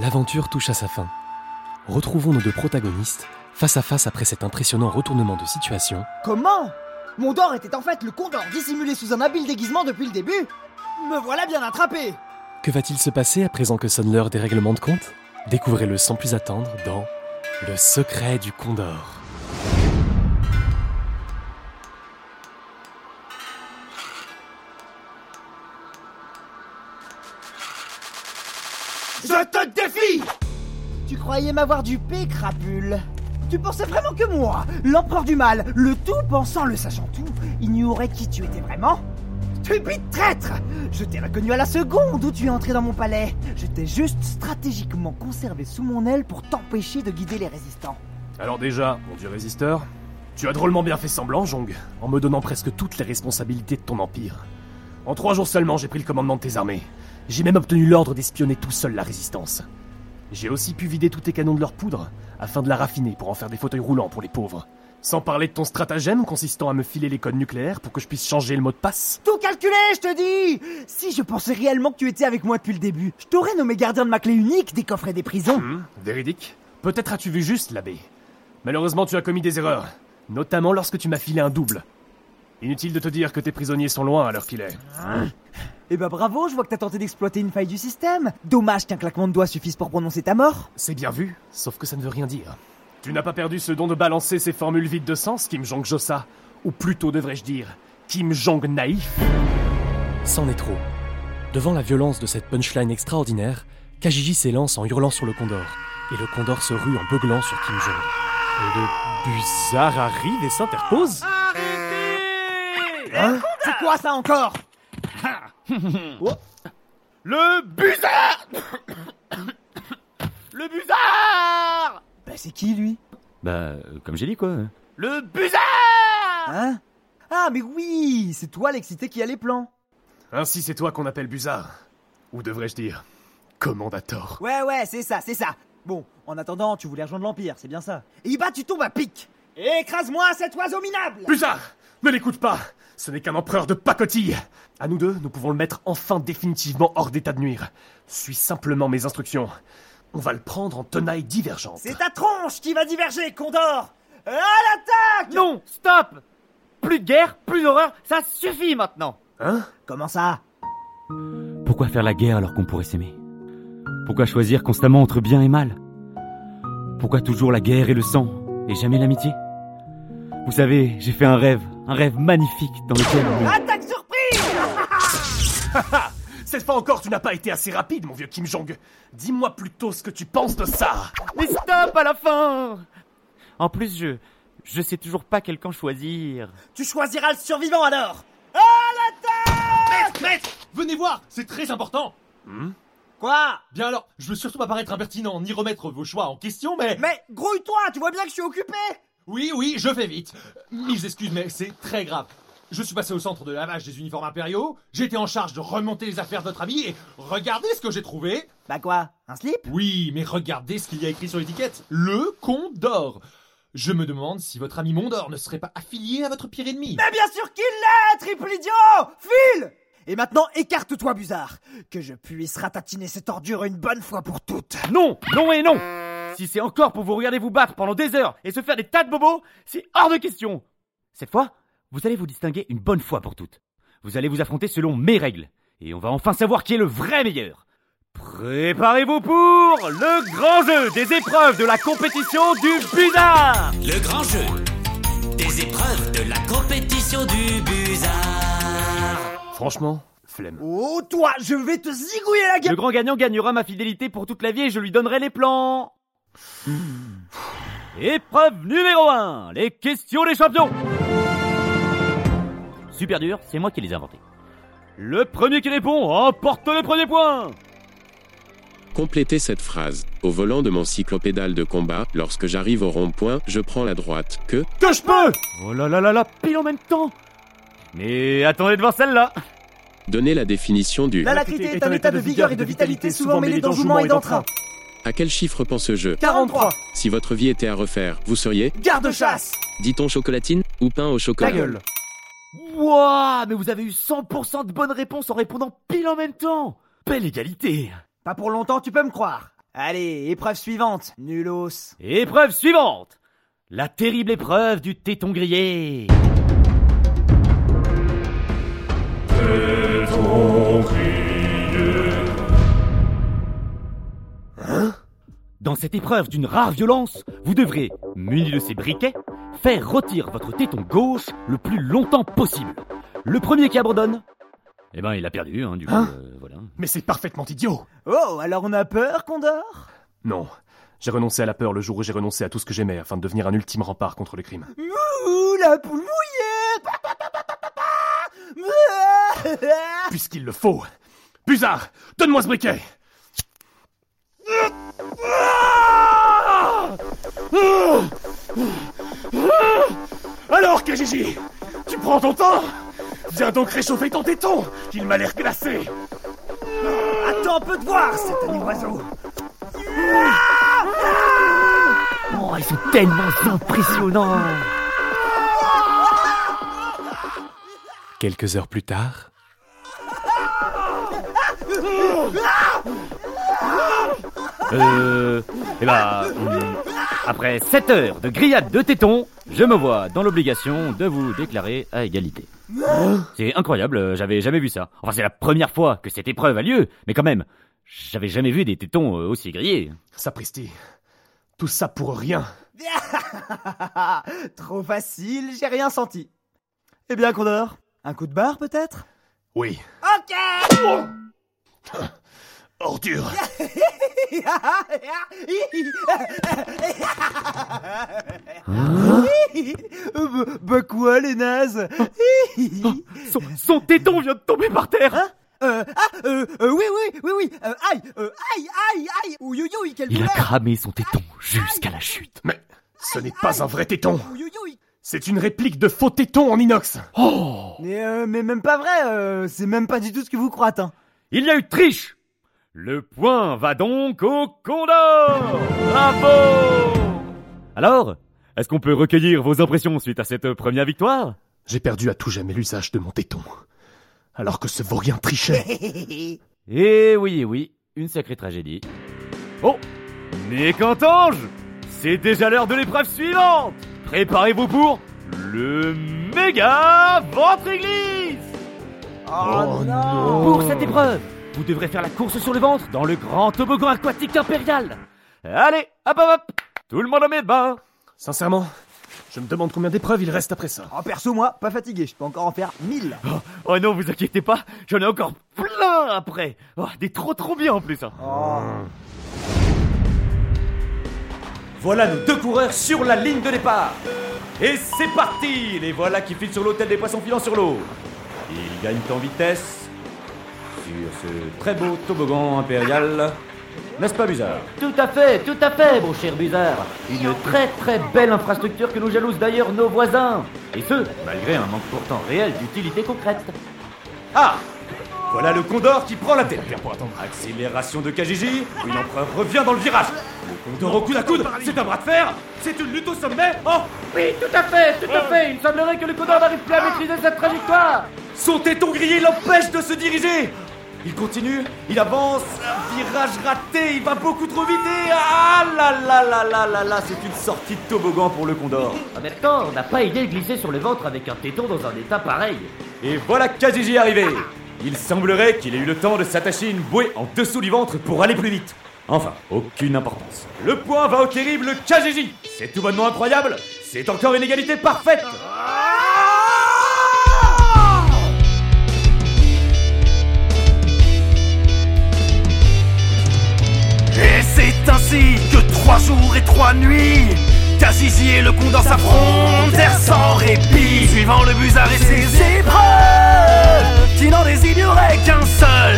L'aventure touche à sa fin. Retrouvons nos deux protagonistes face à face après cet impressionnant retournement de situation. Comment? Mondor était en fait le condor dissimulé sous un habile déguisement depuis le début Me voilà bien attrapé Que va-t-il se passer à présent que sonne l'heure des règlements de compte? Découvrez-le sans plus attendre dans Le secret du Condor. M'avoir dupé, crapule Tu pensais vraiment que moi, l'empereur du mal, le tout pensant, le sachant tout, ignorait qui tu étais vraiment? Stupide traître Je t'ai reconnu à la seconde où tu es entré dans mon palais. Je t'ai juste stratégiquement conservé sous mon aile pour t'empêcher de guider les résistants. Alors déjà, mon dieu résisteur, tu as drôlement bien fait semblant, Jong, en me donnant presque toutes les responsabilités de ton empire. En trois jours seulement, j'ai pris le commandement de tes armées. J'ai même obtenu l'ordre d'espionner tout seul la résistance. J'ai aussi pu vider tous tes canons de leur poudre, afin de la raffiner pour en faire des fauteuils roulants pour les pauvres. Sans parler de ton stratagème consistant à me filer les codes nucléaires pour que je puisse changer le mot de passe. Tout calculé, je te dis Si je pensais réellement que tu étais avec moi depuis le début, je t'aurais nommé gardien de ma clé unique des coffrets des prisons. Hum, véridique Peut-être as-tu vu juste, l'abbé. Malheureusement, tu as commis des erreurs, notamment lorsque tu m'as filé un double. Inutile de te dire que tes prisonniers sont loin à l'heure qu'il est. Eh ben bravo, je vois que t'as tenté d'exploiter une faille du système. Dommage qu'un claquement de doigts suffise pour prononcer ta mort. C'est bien vu, sauf que ça ne veut rien dire. Tu n'as pas perdu ce don de balancer ces formules vides de sens, Kim Jong-josa Ou plutôt devrais-je dire, Kim Jong naïf C'en est trop. Devant la violence de cette punchline extraordinaire, Kajiji s'élance en hurlant sur le Condor, et le Condor se rue en beuglant sur Kim Jong. Le Buzard arrive et s'interpose Hein C'est quoi ça encore Oh. Le Buzard Le Buzard Bah c'est qui lui Bah, euh, comme j'ai dit quoi. Le Buzard Hein Ah mais oui, c'est toi l'excité qui a les plans. Ainsi c'est toi qu'on appelle Buzard. Ou devrais-je dire, Commandator. Ouais ouais, c'est ça, c'est ça. Bon, en attendant, tu voulais rejoindre l'Empire, c'est bien ça. Et bah tu tombes à pic Écrase-moi cet oiseau minable Buzard Ne l'écoute pas. Ce n'est qu'un empereur de pacotille. À nous deux, nous pouvons le mettre enfin définitivement hors d'état de nuire. Suis simplement mes instructions. On va le prendre en tenaille divergente. C'est ta tronche qui va diverger, Condor. À l'attaque! Non, stop! Plus de guerre, plus d'horreur, ça suffit maintenant. Hein? Comment ça? Pourquoi faire la guerre alors qu'on pourrait s'aimer? Pourquoi choisir constamment entre bien et mal? Pourquoi toujours la guerre et le sang, et jamais l'amitié? Vous savez, j'ai fait un rêve, un rêve magnifique dans lequel... Attaque surprise Cette fois encore, tu n'as pas été assez rapide, mon vieux Kim Jong. Dis-moi plutôt ce que tu penses de ça. Mais stop à la fin En plus, je... Je sais toujours pas quel camp choisir. Tu choisiras le survivant alors À l'attaque Maître Venez voir, c'est très important Quoi Bien alors, je veux surtout pas paraître impertinent ni remettre vos choix en question, mais... Mais grouille-toi, tu vois bien que je suis occupé Oui, oui, je fais vite. Mille excuses, mais c'est très grave. Je suis passé au centre de lavage des uniformes impériaux, j'ai été en charge de remonter les affaires de votre ami, et regardez ce que j'ai trouvé Bah quoi Un slip? Oui, mais regardez ce qu'il y a écrit sur l'étiquette. Le Condor Je me demande si votre ami Mondor ne serait pas affilié à votre pire ennemi. Mais bien sûr qu'il l'est, triple idiot File Et maintenant, écarte-toi, Buzard Que je puisse ratatiner cette ordure une bonne fois pour toutes Non, non et non Si c'est encore pour vous regarder vous battre pendant des heures et se faire des tas de bobos, c'est hors de question Cette fois, vous allez vous distinguer une bonne fois pour toutes. Vous allez vous affronter selon mes règles. Et on va enfin savoir qui est le vrai meilleur. Préparez-vous pour le grand jeu des épreuves de la compétition du Buzard Le grand jeu des épreuves de la compétition du Buzard. Franchement, flemme. Oh, toi, je vais te zigouiller la gueule Le grand gagnant gagnera ma fidélité pour toute la vie et je lui donnerai les plans. Épreuve numéro 1, les questions des champions. Super dur, c'est moi qui les ai inventés. Le premier qui répond emporte les premiers points. Complétez cette phrase. Au volant de mon cyclopédale de combat, lorsque j'arrive au rond-point, je prends la droite. Que Que je peux Oh là là là là, pile en même temps. Mais attendez de voir celle-là. Donnez la définition du L'alacrité est un état de vigueur et de vitalité souvent mêlé d'enjouement et d'entrain. À quel chiffre pense je 43 Si votre vie était à refaire, vous seriez Garde-chasse Dit-on chocolatine ou pain au chocolat Ta gueule Wouah, mais vous avez eu 100% de bonnes réponses en répondant pile en même temps. Belle égalité. Pas pour longtemps, tu peux me croire Allez, épreuve suivante, nulos. Épreuve suivante La terrible épreuve du téton grillé. Dans cette épreuve d'une rare violence, vous devrez, muni de ces briquets, faire rôtir votre téton gauche le plus longtemps possible. Le premier qui abandonne, eh ben il a perdu, hein, du coup, Hein euh, voilà. Mais c'est parfaitement idiot Oh, alors on a peur, Condor Non. J'ai renoncé à la peur le jour où j'ai renoncé à tout ce que j'aimais afin de devenir un ultime rempart contre le crime. Ouh, la poule mouillée Puisqu'il le faut. Buzard, donne-moi ce briquet Alors, Kajiji Tu prends ton temps. Viens donc réchauffer ton téton, qu'il m'a l'air glacé. Attends un peu de voir, cet ami oiseau Oh, ils sont tellement impressionnants. Quelques heures plus tard... Euh... Eh ben... hum, Après 7 heures de grillade de téton, je me vois dans l'obligation de vous déclarer à égalité. C'est incroyable, euh, j'avais jamais vu ça. Enfin, c'est la première fois que cette épreuve a lieu, mais quand même, j'avais jamais vu des tétons euh, aussi grillés. Sapristi, tout ça pour rien. Trop facile, j'ai rien senti. Eh bien, Condor, un coup de barre peut-être? Oui. Ok Ordure. Bah, bah quoi, les nazes Son, son téton vient de tomber par terre. Hein euh, ah, euh, euh, oui, oui, oui, oui, euh, aïe, euh, aïe, aïe, aïe, ouïe, ouïe, quelle Il a cramé son téton jusqu'à la chute. Mais ce n'est pas un vrai téton. C'est une réplique de faux téton en inox. Oh. Mais, euh, mais même pas vrai, euh, c'est même pas du tout ce que vous croyez, hein. Il y a eu triche Le point va donc au Condor Bravo Alors, est-ce qu'on peut recueillir vos impressions suite à cette première victoire? J'ai perdu à tout jamais l'usage de mon téton. Alors que ce vaurien trichait. Eh oui, eh oui, une sacrée tragédie. Oh Mais qu'entends-je C'est déjà l'heure de l'épreuve suivante Préparez-vous pour le méga ventre église Oh, non. Pour cette épreuve, vous devrez faire la course sur le ventre dans le grand toboggan aquatique impérial. Allez, hop hop hop Tout le monde en met bain Sincèrement, je me demande combien d'épreuves il reste après ça. Oh, perso, moi, pas fatigué, je peux encore en faire mille. Oh non, vous inquiétez pas, j'en ai encore plein après oh, Des trop trop bien en plus hein. Oh. Voilà nos deux coureurs sur la ligne de départ. Et c'est parti Les voilà qui filent sur l'hôtel des poissons filants sur l'eau. Ils gagnent en vitesse sur ce très beau toboggan impérial. N'est-ce pas bizarre Tout à fait, tout à fait, mon cher Buzard. Une très très belle infrastructure que nous jalousent d'ailleurs nos voisins. Et ce, malgré un manque pourtant réel d'utilité concrète. Ah Voilà le Condor qui prend la tête. Accélération de Kajiji, où l'empereur revient dans le virage. Le Condor au coude à coude, c'est un bras de fer, c'est une lutte au sommet. Oh Oui, tout à fait, tout à fait. Il semblerait que le Condor n'arrive plus à maîtriser cette trajectoire. Son téton grillé l'empêche de se diriger Il continue, il avance, virage raté, il va beaucoup trop vite et... Ah là là là là là là, c'est une sortie de toboggan pour le Condor. En même temps, on n'a pas idée de glisser sur le ventre avec un téton dans un état pareil. Et voilà Kajiji arrivé Il semblerait qu'il ait eu le temps de s'attacher une bouée en dessous du ventre pour aller plus vite. Enfin, aucune importance. Le point va au terrible Kajiji C'est tout bonnement incroyable C'est encore une égalité parfaite trois nuits, Kajiji et le condor s'affrontèrent sans répit, suivant le busard et ses épreuves, qui n'en désignerait qu'un seul.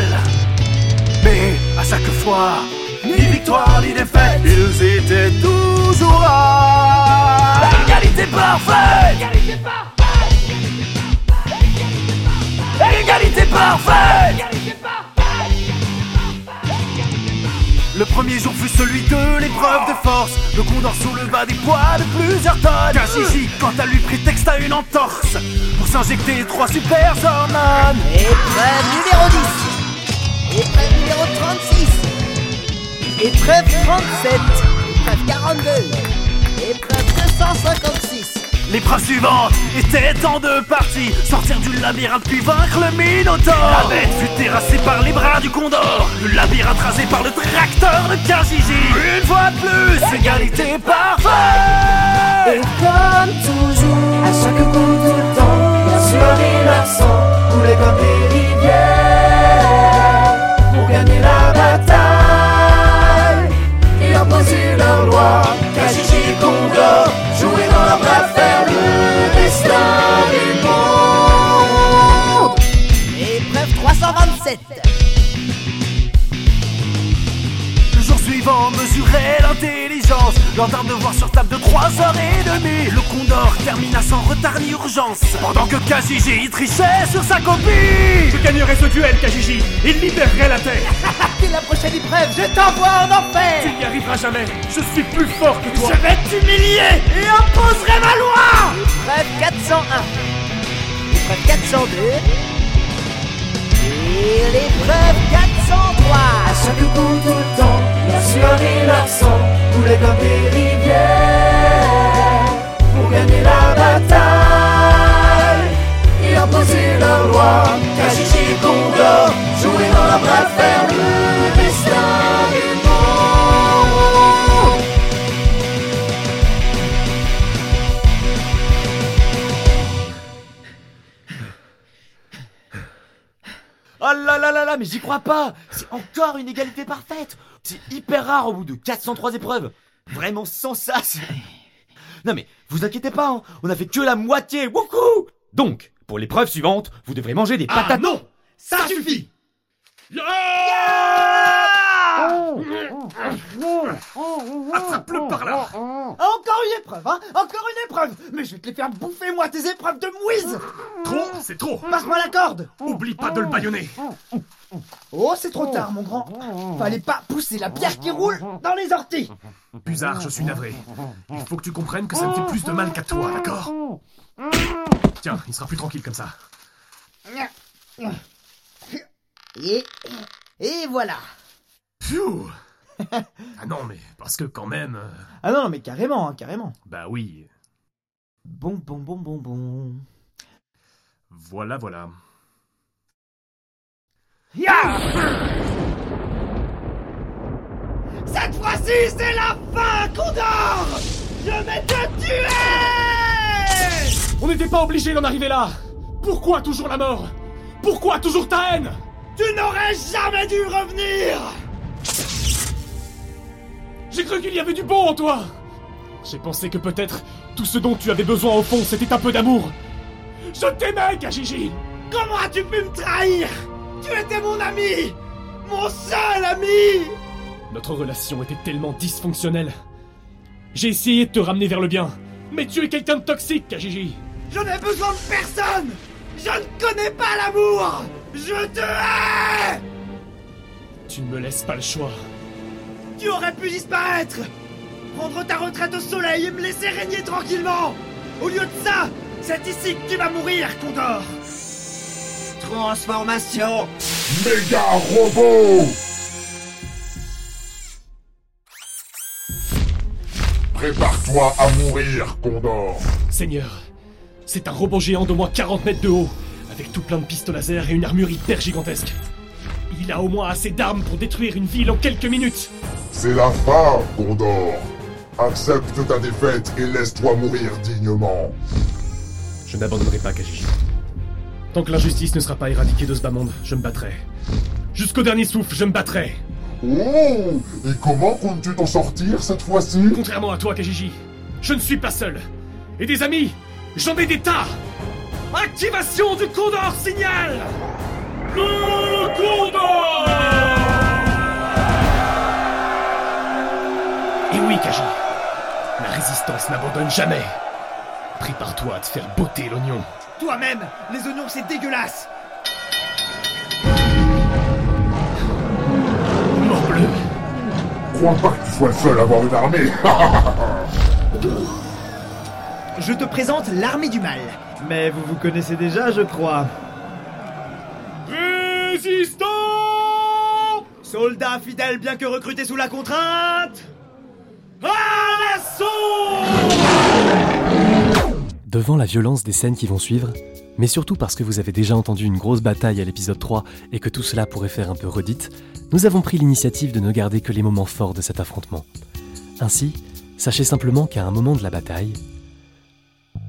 Mais à chaque fois, ni victoire ni défaite, ils étaient toujours à égalité parfaite. Égalité parfaite. Égalité parfaite. Le premier jour fut celui de l'épreuve de force. Le condor souleva des poids de plusieurs tonnes. Kajiji, quant à lui, prétexte à une entorse pour s'injecter trois super hormones. Épreuve numéro 10. Épreuve numéro 36. Épreuve Épreuve 37. Épreuve 42. Épreuve 256. L'épreuve suivante était en deux parties Sortir du labyrinthe puis vaincre le Minotaure La bête fut terrassée par les bras du Condor Le labyrinthe rasé par le tracteur de Kajiji Une fois de plus, égalité parfaite Et comme toujours, à chaque coup le temps, bien sûr les leurs sang coulait 327. Le jour suivant mesurait l'intelligence. Lors d'un devoir sur table de 3 heures et demie. Le Condor termina sans retard ni urgence. Pendant que Kajiji trichait sur sa copie. Je gagnerai ce duel, Kajiji. Il libérerait la Terre. Dès la prochaine épreuve, je t'envoie en enfer. Tu n'y arriveras jamais. Je suis plus fort que toi. Vais t'humilier et imposerai ma loi. Épreuve 401. Épreuve 402. Et l'épreuve 403. À chaque tout le temps, bien sûr et leur sang coulait comme des rivières pour gagner la bataille et imposer leur loi. Et Condor jouaient dans la bras mais j'y crois pas. C'est encore une égalité parfaite. C'est hyper rare au bout de 403 épreuves. Vraiment sans sas. Non mais, vous inquiétez pas, hein, on a fait que la moitié, wouhou! Donc, pour l'épreuve suivante, vous devrez manger des Ah patates... non! Ça suffit Attrape-le par là. Encore une épreuve, hein. Encore une épreuve. Mais je vais te les faire bouffer, moi, tes épreuves de mouise. Trop, c'est trop. Passe-moi la corde. Oublie pas de le baïonner. Oh, c'est trop tard, mon grand. Fallait pas pousser la pierre qui roule dans les orties. Buzard, je suis navré. Il faut que tu comprennes que ça me fait plus de mal qu'à toi, d'accord? Tiens, il sera plus tranquille comme ça. Et... Et voilà Pfiou Ah non, mais parce que quand même... euh, Ah non, mais carrément, hein, carrément. Bah oui, Bon, bon, bon, bon, bon... voilà, voilà. Cette fois-ci, c'est la fin, Condor! Je vais te tuer! On n'était pas obligé d'en arriver là. Pourquoi toujours la mort? Pourquoi toujours ta haine? Tu n'aurais jamais dû revenir cru qu'il y avait du bon en toi J'ai pensé que peut-être tout ce dont tu avais besoin au fond, c'était un peu d'amour. Je t'aimais, Kajiji Comment as-tu pu me trahir? Tu étais mon ami Mon seul ami Notre relation était tellement dysfonctionnelle. J'ai essayé de te ramener vers le bien, mais tu es quelqu'un de toxique, Kajiji. Je n'ai besoin de personne Je ne connais pas l'amour Je te hais Tu ne me laisses pas le choix. Tu aurais pu disparaître. Prendre ta retraite au soleil et me laisser régner tranquillement. Au lieu de ça, c'est ici que tu vas mourir, Condor. Transformation. Méga robot. Prépare-toi à mourir, Condor. Seigneur, c'est un robot géant de moins 40 mètres de haut, avec tout plein de pistes laser et une armure hyper gigantesque. Il a au moins assez d'armes pour détruire une ville en quelques minutes. C'est la fin, Condor. Accepte ta défaite et laisse-toi mourir dignement. Je n'abandonnerai pas Kajiji. Tant que l'injustice ne sera pas éradiquée de ce bas monde, je me battrai. Jusqu'au dernier souffle, je me battrai. Oh Et comment comptes-tu t'en sortir cette fois-ci Contrairement à toi, Kajiji, je ne suis pas seul. Et des amis, j'en ai des tas. Activation du Condor Signal Et oui, Kaji, la résistance n'abandonne jamais. Prépare-toi à te faire botter l'oignon. Toi-même Les oignons, c'est dégueulasse Morbleu Crois pas que tu sois le seul à avoir une armée. Je te présente l'armée du mal. Mais vous vous connaissez déjà, je crois. Soldats fidèles bien que recrutés sous la contrainte À l'assaut Devant la violence des scènes qui vont suivre, mais surtout parce que vous avez déjà entendu une grosse bataille à l'épisode 3 et que tout cela pourrait faire un peu redite, nous avons pris l'initiative de ne garder que les moments forts de cet affrontement. Ainsi, sachez simplement qu'à un moment de la bataille,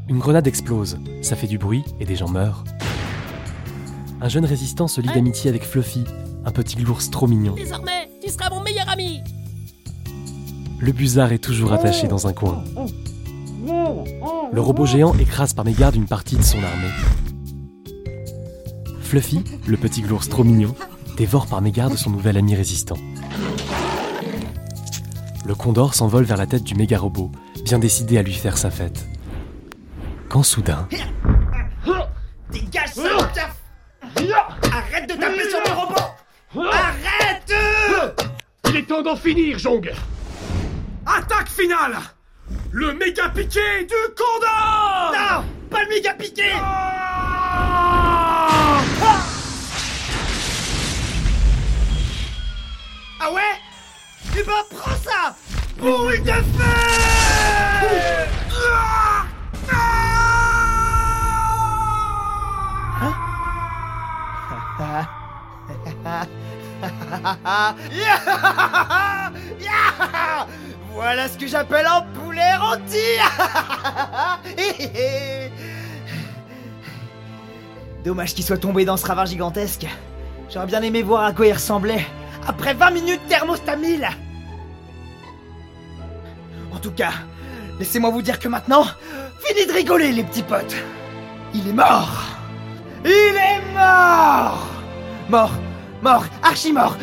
une grenade explose, ça fait du bruit et des gens meurent. Un jeune résistant se lie d'amitié avec Fluffy, un petit glours trop mignon. Désormais, tu seras mon meilleur ami. Le busard est toujours attaché dans un coin. Le robot géant écrase par mégarde une partie de son armée. Fluffy, le petit glours trop mignon, dévore par mégarde son nouvel ami résistant. Le condor s'envole vers la tête du méga robot, bien décidé à lui faire sa fête. Quand soudain, Dégage, Arrête de taper sur le robot Arrête! Il est temps d'en finir, Jong. Attaque finale! Le méga piqué du Condor Non Pas le méga piqué! Ah! Ouais? Tu vas prends ça! Boule de feu Voilà ce que j'appelle un poulet rôti Dommage qu'il soit tombé dans ce ravin gigantesque. J'aurais bien aimé voir à quoi il ressemblait. Après 20 minutes thermostat 1000 En tout cas, laissez-moi vous dire que maintenant, fini de rigoler les petits potes. Il est mort Il est mort Mort Mort Archi mort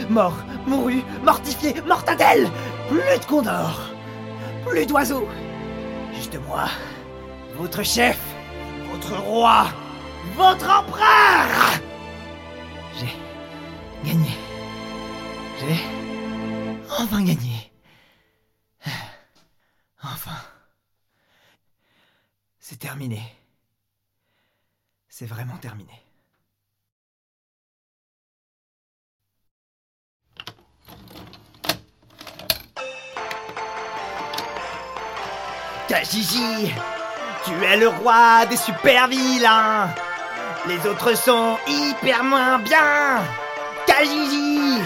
Mouru Mortifié Mortadelle Plus de condor Plus d'oiseaux Juste moi Votre chef Votre roi Votre empereur J'ai gagné. J'ai enfin gagné. Enfin. C'est terminé. C'est vraiment terminé. Kajiji, tu es le roi des super vilains. Les autres sont hyper moins bien. Kajiji,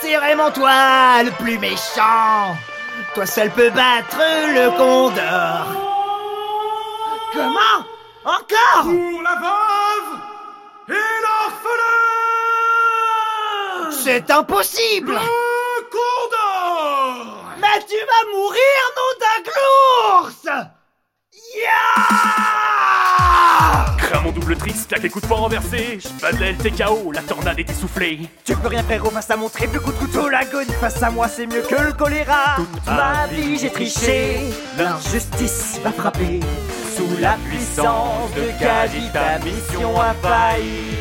c'est vraiment toi le plus méchant. Toi seul peux battre le condor. Comment? Encore? Pour la veuve et l'orphelin C'est impossible Le Condor Mais tu vas mourir, nom d'un Yeah! Crains mon double triste, claque et coup de poing renversé. Je badlais le TKO, la tornade est essoufflée. Tu peux rien frérot face à mon triple coup de couteau L'agonie face à moi c'est mieux que le choléra. Toute ma vie j'ai triché. L'injustice m'a frappé Sous la puissance de Kaji ta mission a failli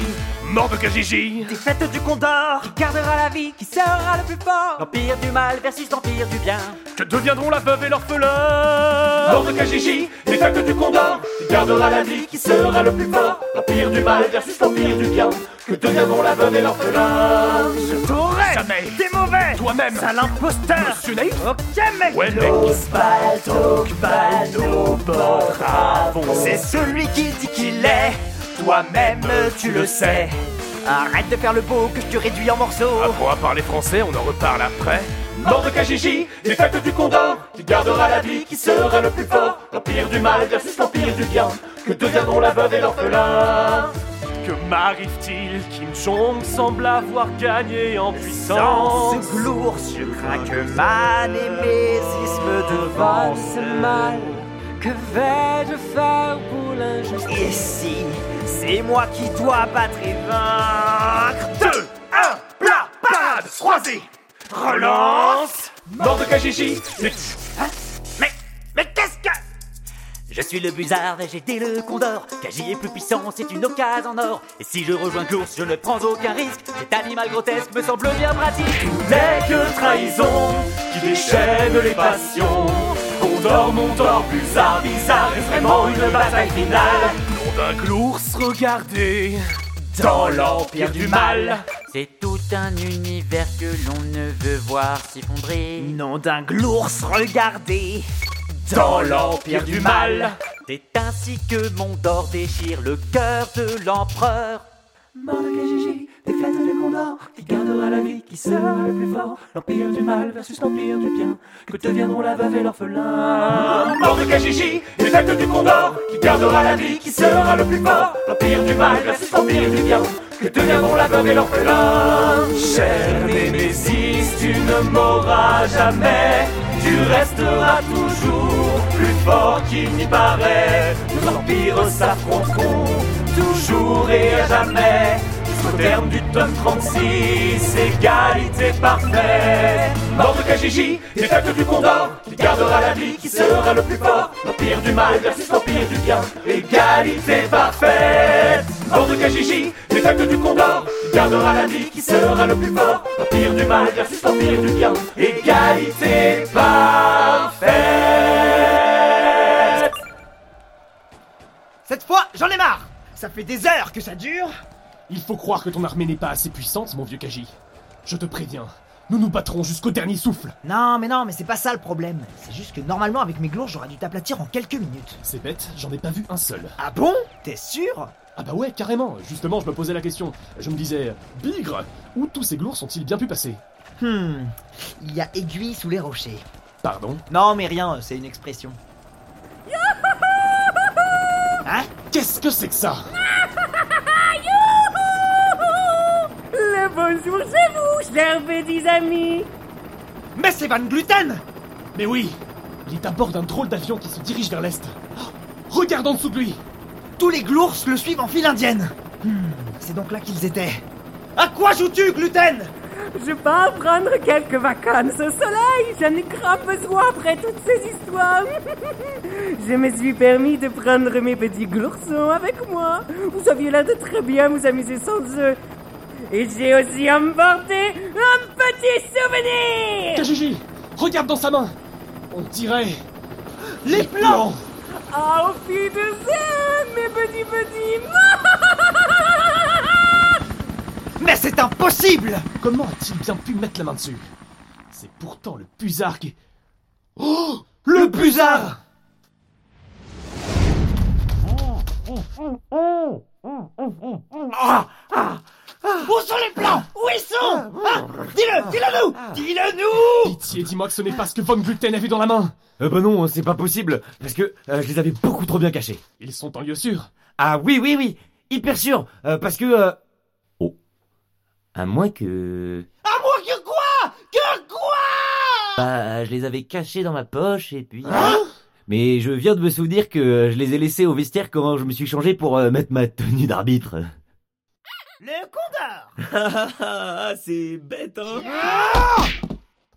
Mort de Kajiji Défaite du Condor Qui gardera la vie, qui sera le plus fort. L'empire du mal versus l'empire du bien. Que deviendront la veuve et l'orphelin? Mort de Kajiji, défaite du Condor Qui gardera la vie, qui sera le plus fort. L'empire du mal versus l'empire du bien. Que deviendront la veuve et l'orphelin? Je t'aurais Jamais. T'es mauvais. Toi-même. Sale imposteur. Monsieur Naïf Ok mec. Ouais mec Baltok, Balno, Botravon C'est celui qui dit qu'il est Toi-même tu le sais. Arrête de faire le beau que je te réduis en morceaux. Apprends à parler français, on en reparle après. Mort de Kajiji, défaite du Condor. Qui gardera la vie, qui sera le plus fort. L'empire du mal versus l'empire du bien. Que deviendront la veuve et l'orphelin. Que m'arrive-t-il Kim Jong semble avoir gagné en puissance? Ce glours, je crains que ma némésisme devant ce mal. Que vais-je faire pour l'injustice? Et si c'est moi qui dois battre et vaincre 2, 1, plat, parade, croisé Relance Mort de Kajiji Mais, mais qu'est-ce que... Je suis le busard et j'ai été le condor. Kaji est plus puissant, c'est une occasion en or. Et si je rejoins l'ours, je ne prends aucun risque. Cet animal grotesque me semble bien pratique. Tout n'est que trahison qui déchaîne les passions. Condor, Montor, Busard, Bizarre, est vraiment une bataille finale. Nom d'un glours, regardez, dans l'empire du mal. C'est tout un univers que l'on ne veut voir s'effondrer. Nom d'un glours, regardez Dans l'empire du mal, c'est ainsi que Mondor déchire le cœur de l'empereur. Mort de Qui gardera la vie, qui sera le plus fort. L'empire du mal versus l'empire du bien, que deviendront la veuve et l'orphelin. Mort de Kijiji, défaite du Condor, qui gardera la vie, qui sera le plus fort. L'empire du mal versus l'empire du bien, que deviendront la veuve et l'orphelin. Cher Némésis, tu ne mourras jamais, tu resteras toujours plus fort qu'il n'y paraît. Nos empires s'affronteront toujours et à jamais. Jusqu'au terme du tome 36, égalité parfaite. Mort de Kajiji, défaite du Condor, qui gardera la vie, qui sera le plus fort. L'empire du mal versus l'empire du bien, égalité parfaite. Mort de Kajiji, défaite du Condor, qui gardera la vie, qui sera le plus fort. L'empire du mal versus l'empire du bien, égalité parfaite. Cette fois, j'en ai marre Ça fait des heures que ça dure Il faut croire que ton armée n'est pas assez puissante, mon vieux Kaji. Je te préviens, nous nous battrons jusqu'au dernier souffle. Non, mais non, mais c'est pas ça le problème. C'est juste que normalement, avec mes glours, j'aurais dû t'aplatir en quelques minutes. C'est bête, j'en ai pas vu un seul. Ah bon? T'es sûr? Ah bah ouais, carrément. Justement, je me posais la question. Je me disais, bigre, où tous ces glours sont-ils bien pu passer? Hmm, il y a aiguille sous les rochers. Pardon? Non, mais rien, c'est une expression. Hein? Qu'est-ce que c'est que ça? Le bonjour chez vous, chers petits amis Mais c'est Van Gluten Mais oui Il est à bord d'un drôle d'avion qui se dirige vers l'est. Oh, regarde en dessous de lui Tous les glours le suivent en file indienne. Hmm, c'est donc là qu'ils étaient. À quoi joues-tu, Gluten? Je pars prendre quelques vacances au soleil, j'en ai grave besoin après toutes ces histoires Je me suis permis de prendre mes petits gloursons avec moi. Vous aviez l'air de très bien vous amuser sans eux. Et j'ai aussi emporté un petit souvenir. Kajiji Regarde dans sa main. On dirait... Les plans. Ah, au pied de zen, mes petits petits Mais c'est impossible. Comment a-t-il bien pu mettre la main dessus? C'est pourtant le Puzard qui... Oh Le Puzard Ah, ah, Où sont les plans? Où ils sont? Ah, Dis-le Dis-le nous! Dis-le nous! Pitié, dis-moi que ce n'est pas ce que Von Gluten a vu dans la main. Euh, bah non, c'est pas possible, parce que euh, je les avais beaucoup trop bien cachés. Ils sont en lieu sûr. Ah oui, oui, oui, hyper sûr, euh, parce que... euh, Oh. À moins que... À moi que quoi? Que quoi? Bah, je les avais cachés dans ma poche, et puis... Mais je viens de me souvenir que je les ai laissés au vestiaire quand je me suis changé pour mettre ma tenue d'arbitre. Le Condor Ah, c'est bête, hein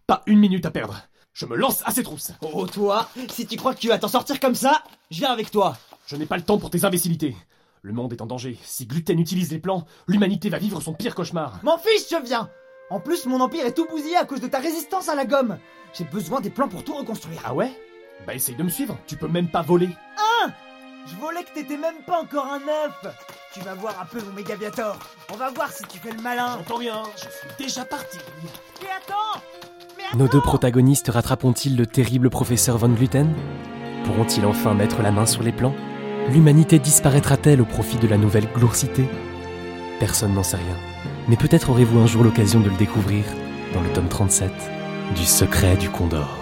Pas une minute à perdre. Je me lance à ces trousses. Oh toi, si tu crois que tu vas t'en sortir comme ça, je viens avec toi. Je n'ai pas le temps pour tes imbécilités. Le monde est en danger. Si Gluten utilise les plans, l'humanité va vivre son pire cauchemar. M'en fiche, je viens En plus, mon empire est tout bousillé à cause de ta résistance à la gomme. J'ai besoin des plans pour tout reconstruire. Ah ouais? Bah essaye de me suivre. Tu peux même pas voler. Hein Je volais que t'étais même pas encore un œuf Tu vas voir un peu mon Mégaviator. On va voir si tu fais le malin. J'entends rien. Je suis déjà parti. Mais attends Mais attends Nos deux protagonistes rattraperont-ils le terrible professeur Von Gluten? Pourront-ils enfin mettre la main sur les plans? L'humanité disparaîtra-t-elle au profit de la nouvelle glourcité Personne n'en sait rien. Mais peut-être aurez-vous un jour l'occasion de le découvrir dans le tome 37 du secret du Condor.